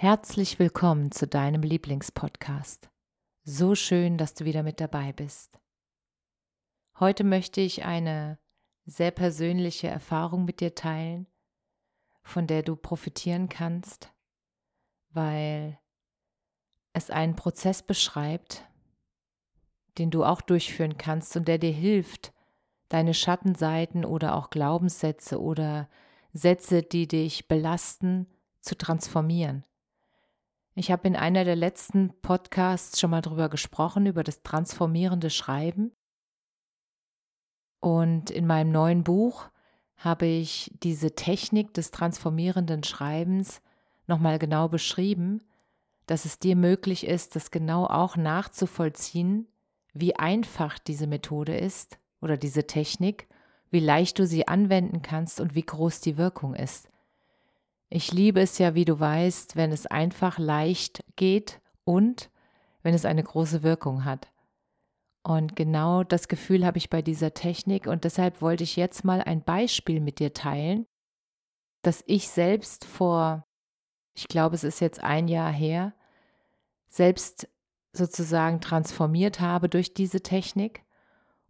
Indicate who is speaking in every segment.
Speaker 1: Herzlich willkommen zu deinem Lieblingspodcast. So schön, dass du wieder mit dabei bist. Heute möchte ich eine sehr persönliche Erfahrung mit dir teilen, von der du profitieren kannst, weil es einen Prozess beschreibt, den du auch durchführen kannst und der dir hilft, deine Schattenseiten oder auch Glaubenssätze oder Sätze, die dich belasten, zu transformieren. Ich habe in einer der letzten Podcasts schon mal drüber gesprochen, über das transformierende Schreiben. Und in meinem neuen Buch habe ich diese Technik des transformierenden Schreibens nochmal genau beschrieben, dass es dir möglich ist, das genau auch nachzuvollziehen, wie einfach diese Methode ist oder diese Technik, wie leicht du sie anwenden kannst und wie groß die Wirkung ist. Ich liebe es ja, wie du weißt, wenn es einfach leicht geht und wenn es eine große Wirkung hat. Und genau das Gefühl habe ich bei dieser Technik und deshalb wollte ich jetzt mal ein Beispiel mit dir teilen, das ich selbst vor, ich glaube es ist jetzt ein Jahr her, selbst sozusagen transformiert habe durch diese Technik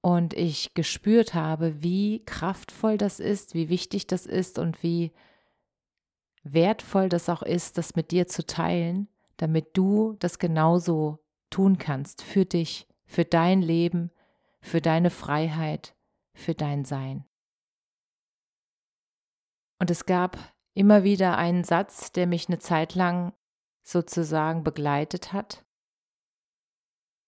Speaker 1: und ich gespürt habe, wie kraftvoll das ist, wie wichtig das ist und wie wertvoll das auch ist, das mit dir zu teilen, damit du das genauso tun kannst für dich, für dein Leben, für deine Freiheit, für dein Sein. Und es gab immer wieder einen Satz, der mich eine Zeit lang sozusagen begleitet hat.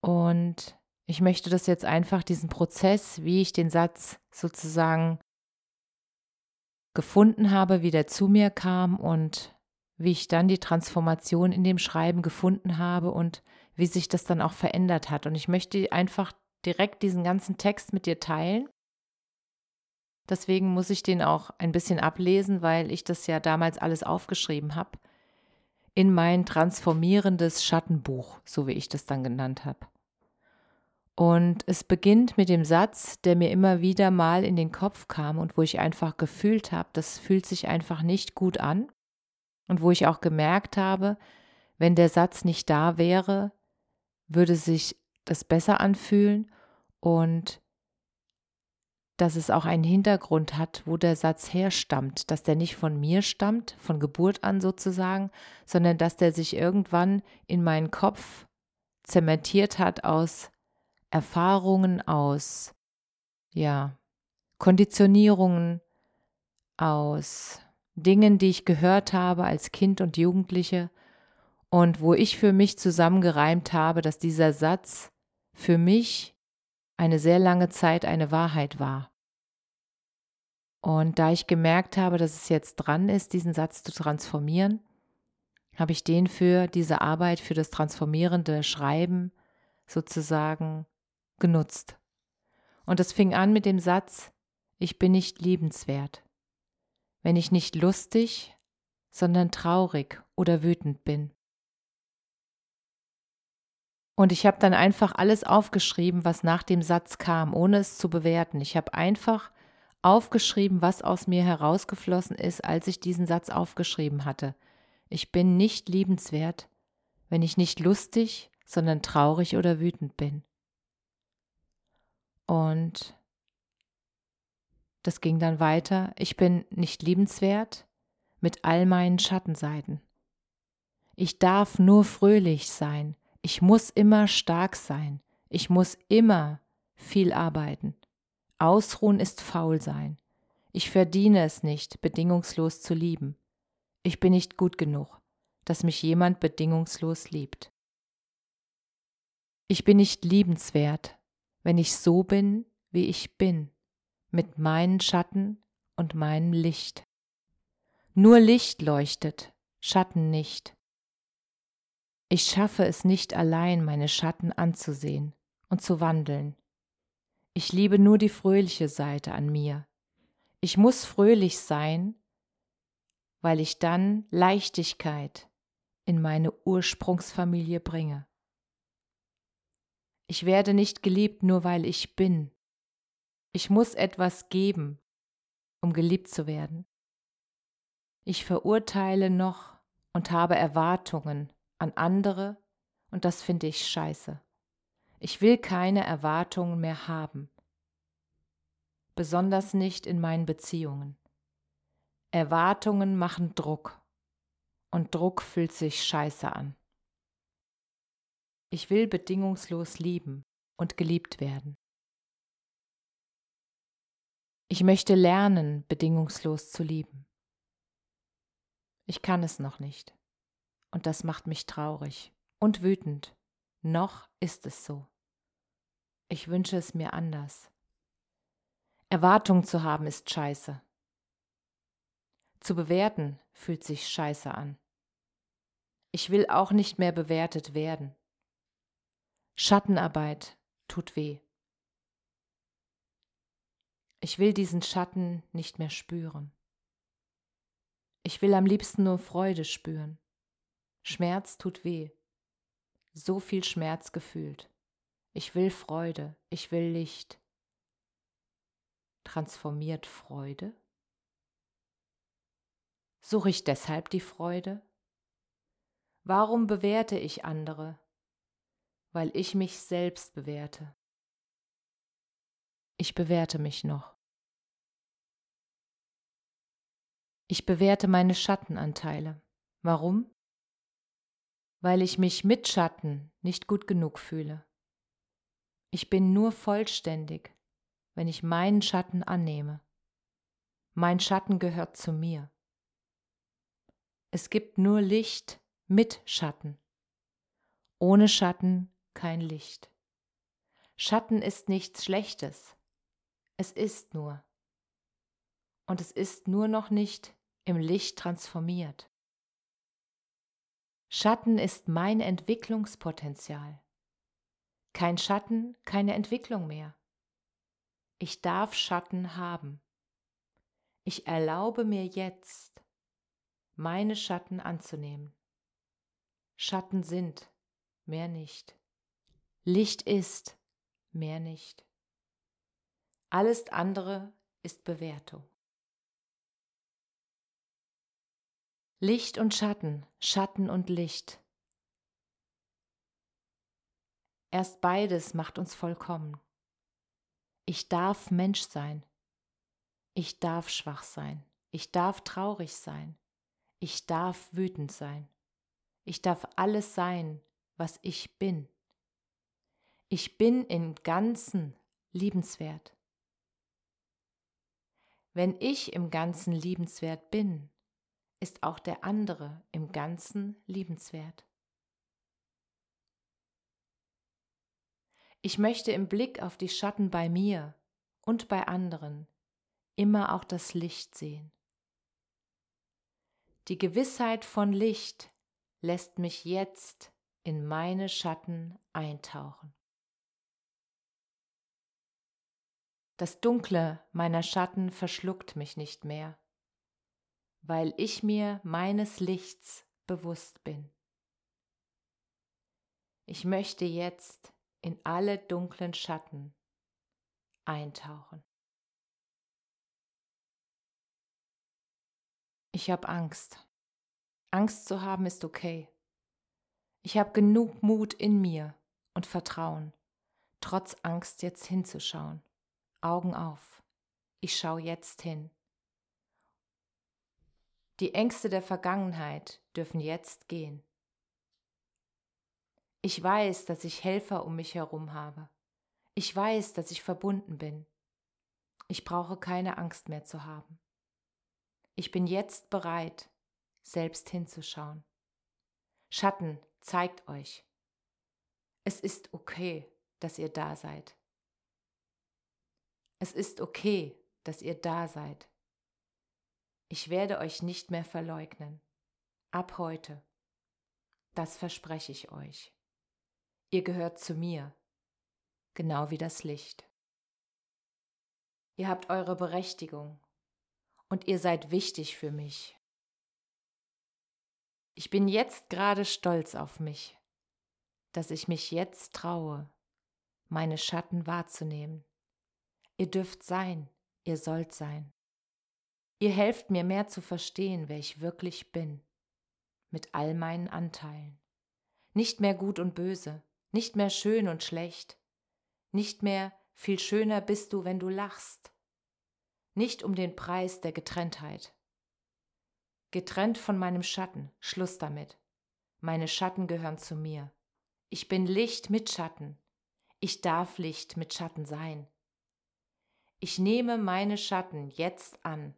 Speaker 1: Und ich möchte das jetzt einfach, diesen Prozess, wie ich den Satz sozusagen gefunden habe, wie der zu mir kam und wie ich dann die Transformation in dem Schreiben gefunden habe und wie sich das dann auch verändert hat. Und ich möchte einfach direkt diesen ganzen Text mit dir teilen. Deswegen muss ich den auch ein bisschen ablesen, weil ich das ja damals alles aufgeschrieben habe in mein transformierendes Schattenbuch, so wie ich das dann genannt habe. Und es beginnt mit dem Satz, der mir immer wieder mal in den Kopf kam und wo ich einfach gefühlt habe, das fühlt sich einfach nicht gut an. Und wo ich auch gemerkt habe, wenn der Satz nicht da wäre, würde sich das besser anfühlen und dass es auch einen Hintergrund hat, wo der Satz herstammt, dass der nicht von mir stammt, von Geburt an sozusagen, sondern dass der sich irgendwann in meinen Kopf zementiert hat aus Erfahrungen aus, ja, Konditionierungen, aus Dingen, die ich gehört habe als Kind und Jugendliche und wo ich für mich zusammengereimt habe, dass dieser Satz für mich eine sehr lange Zeit eine Wahrheit war. Und da ich gemerkt habe, dass es jetzt dran ist, diesen Satz zu transformieren, habe ich den für diese Arbeit, für das transformierende Schreiben sozusagen genutzt. Und es fing an mit dem Satz, ich bin nicht liebenswert, wenn ich nicht lustig, sondern traurig oder wütend bin. Und ich habe dann einfach alles aufgeschrieben, was nach dem Satz kam, ohne es zu bewerten. Ich habe einfach aufgeschrieben, was aus mir herausgeflossen ist, als ich diesen Satz aufgeschrieben hatte. Ich bin nicht liebenswert, wenn ich nicht lustig, sondern traurig oder wütend bin. Und das ging dann weiter. Ich bin nicht liebenswert mit all meinen Schattenseiten. Ich darf nur fröhlich sein. Ich muss immer stark sein. Ich muss immer viel arbeiten. Ausruhen ist faul sein. Ich verdiene es nicht, bedingungslos zu lieben. Ich bin nicht gut genug. dass mich jemand bedingungslos liebt. Ich bin nicht liebenswert, wenn ich so bin, wie ich bin, mit meinen Schatten und meinem Licht. Nur Licht leuchtet, Schatten nicht. Ich schaffe es nicht allein, meine Schatten anzusehen und zu wandeln. Ich liebe nur die fröhliche Seite an mir. Ich muss fröhlich sein, weil ich dann Leichtigkeit in meine Ursprungsfamilie bringe. Ich werde nicht geliebt nur weil ich bin. Ich muss etwas geben, um geliebt zu werden. Ich verurteile noch und habe Erwartungen an andere und das finde ich scheiße. Ich will keine Erwartungen mehr haben, besonders nicht in meinen Beziehungen. Erwartungen machen Druck und Druck fühlt sich scheiße an. Ich will bedingungslos lieben und geliebt werden. Ich möchte lernen, bedingungslos zu lieben. Ich kann es noch nicht. Und das macht mich traurig und wütend. Noch ist es so. Ich wünsche es mir anders. Erwartung zu haben ist scheiße. Zu bewerten fühlt sich scheiße an. Ich will auch nicht mehr bewertet werden. Schattenarbeit tut weh. Ich will diesen Schatten nicht mehr spüren. Ich will am liebsten nur Freude spüren. Schmerz tut weh. So viel Schmerz gefühlt. Ich will Freude, ich will Licht. Transformiert Freude? Suche ich deshalb die Freude? Warum bewerte ich andere? Weil ich mich selbst bewerte. Ich bewerte mich noch. Ich bewerte meine Schattenanteile. Warum? Weil ich mich mit Schatten nicht gut genug fühle. Ich bin nur vollständig, wenn ich meinen Schatten annehme. Mein Schatten gehört zu mir. Es gibt nur Licht mit Schatten. Ohne Schatten kein Licht. Schatten ist nichts Schlechtes. Es ist nur. Und es ist nur noch nicht im Licht transformiert. Schatten ist mein Entwicklungspotenzial. Kein Schatten, keine Entwicklung mehr. Ich darf Schatten haben. Ich erlaube mir jetzt, meine Schatten anzunehmen. Schatten sind, mehr nicht. Licht ist, mehr nicht. Alles andere ist Bewertung. Licht und Schatten, Schatten und Licht. Erst beides macht uns vollkommen. Ich darf Mensch sein. Ich darf schwach sein. Ich darf traurig sein. Ich darf wütend sein. Ich darf alles sein, was ich bin. Ich bin im Ganzen liebenswert. Wenn ich im Ganzen liebenswert bin, ist auch der andere im Ganzen liebenswert. Ich möchte im Blick auf die Schatten bei mir und bei anderen immer auch das Licht sehen. Die Gewissheit von Licht lässt mich jetzt in meine Schatten eintauchen. Das Dunkle meiner Schatten verschluckt mich nicht mehr, weil ich mir meines Lichts bewusst bin. Ich möchte jetzt in alle dunklen Schatten eintauchen. Ich habe Angst. Angst zu haben ist okay. Ich habe genug Mut in mir und Vertrauen, trotz Angst jetzt hinzuschauen. Augen auf. Ich schaue jetzt hin. Die Ängste der Vergangenheit dürfen jetzt gehen. Ich weiß, dass ich Helfer um mich herum habe. Ich weiß, dass ich verbunden bin. Ich brauche keine Angst mehr zu haben. Ich bin jetzt bereit, selbst hinzuschauen. Schatten, zeigt euch. Es ist okay, dass ihr da seid. Es ist okay, dass ihr da seid. Ich werde euch nicht mehr verleugnen. Ab heute. Das verspreche ich euch. Ihr gehört zu mir, genau wie das Licht. Ihr habt eure Berechtigung und ihr seid wichtig für mich. Ich bin jetzt gerade stolz auf mich, dass ich mich jetzt traue, meine Schatten wahrzunehmen. Ihr dürft sein, ihr sollt sein. Ihr helft mir mehr zu verstehen, wer ich wirklich bin, mit all meinen Anteilen. Nicht mehr gut und böse, nicht mehr schön und schlecht, nicht mehr viel schöner bist du, wenn du lachst, nicht um den Preis der Getrenntheit. Getrennt von meinem Schatten, Schluss damit. Meine Schatten gehören zu mir. Ich bin Licht mit Schatten. Ich darf Licht mit Schatten sein. Ich nehme meine Schatten jetzt an,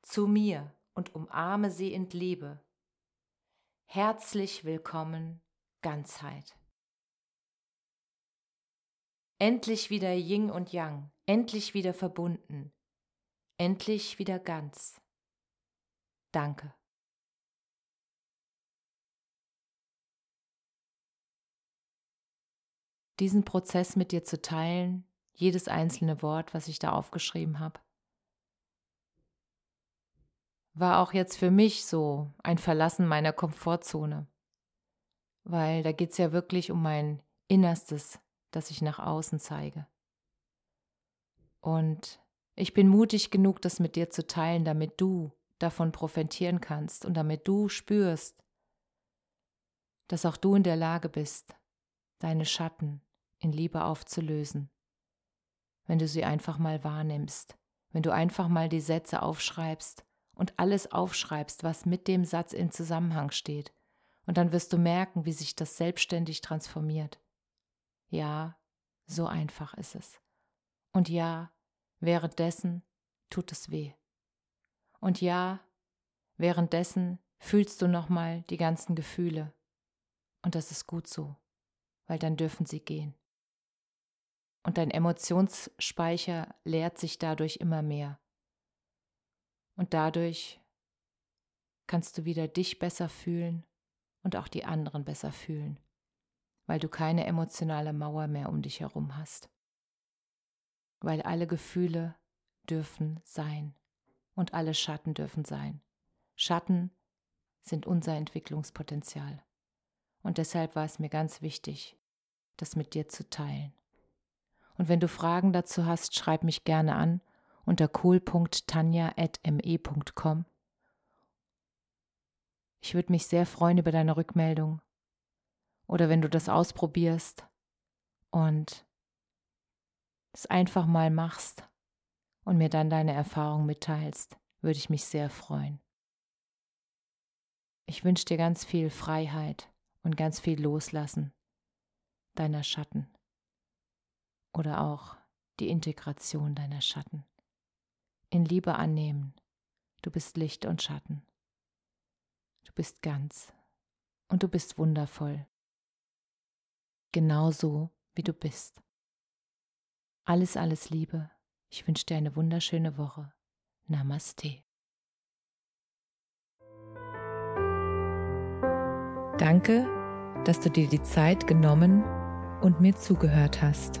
Speaker 1: zu mir und umarme sie in Liebe. Herzlich willkommen, Ganzheit. Endlich wieder Yin und Yang, endlich wieder verbunden, endlich wieder ganz. Danke. Diesen Prozess mit dir zu teilen, jedes einzelne Wort, was ich da aufgeschrieben habe, war auch jetzt für mich so ein Verlassen meiner Komfortzone, weil da geht es ja wirklich um mein Innerstes, das ich nach außen zeige. Und ich bin mutig genug, das mit dir zu teilen, damit du davon profitieren kannst und damit du spürst, dass auch du in der Lage bist, deine Schatten in Liebe aufzulösen, wenn du sie einfach mal wahrnimmst, wenn du einfach mal die Sätze aufschreibst und alles aufschreibst, was mit dem Satz in Zusammenhang steht, und dann wirst du merken, wie sich das selbstständig transformiert. Ja, so einfach ist es. Und ja, währenddessen tut es weh. Und ja, währenddessen fühlst du nochmal die ganzen Gefühle. Und das ist gut so, weil dann dürfen sie gehen. Und dein Emotionsspeicher leert sich dadurch immer mehr. Und dadurch kannst du wieder dich besser fühlen und auch die anderen besser fühlen weil du keine emotionale Mauer mehr um dich herum hast. Weil alle Gefühle dürfen sein und alle Schatten dürfen sein. Schatten sind unser Entwicklungspotenzial. Und deshalb war es mir ganz wichtig, das mit dir zu teilen. Und wenn du Fragen dazu hast, schreib mich gerne an unter cool.tanja.me.com. Ich würde mich sehr freuen über deine Rückmeldung oder wenn du das ausprobierst und es einfach mal machst und mir dann deine Erfahrung mitteilst, würde ich mich sehr freuen. Ich wünsche dir ganz viel Freiheit und ganz viel Loslassen deiner Schatten oder auch die Integration deiner Schatten. In Liebe annehmen, du bist Licht und Schatten. Du bist ganz und du bist wundervoll genauso wie du bist. Alles, alles Liebe. Ich wünsche dir eine wunderschöne Woche. Namaste. Danke, dass du dir die Zeit genommen und mir zugehört hast.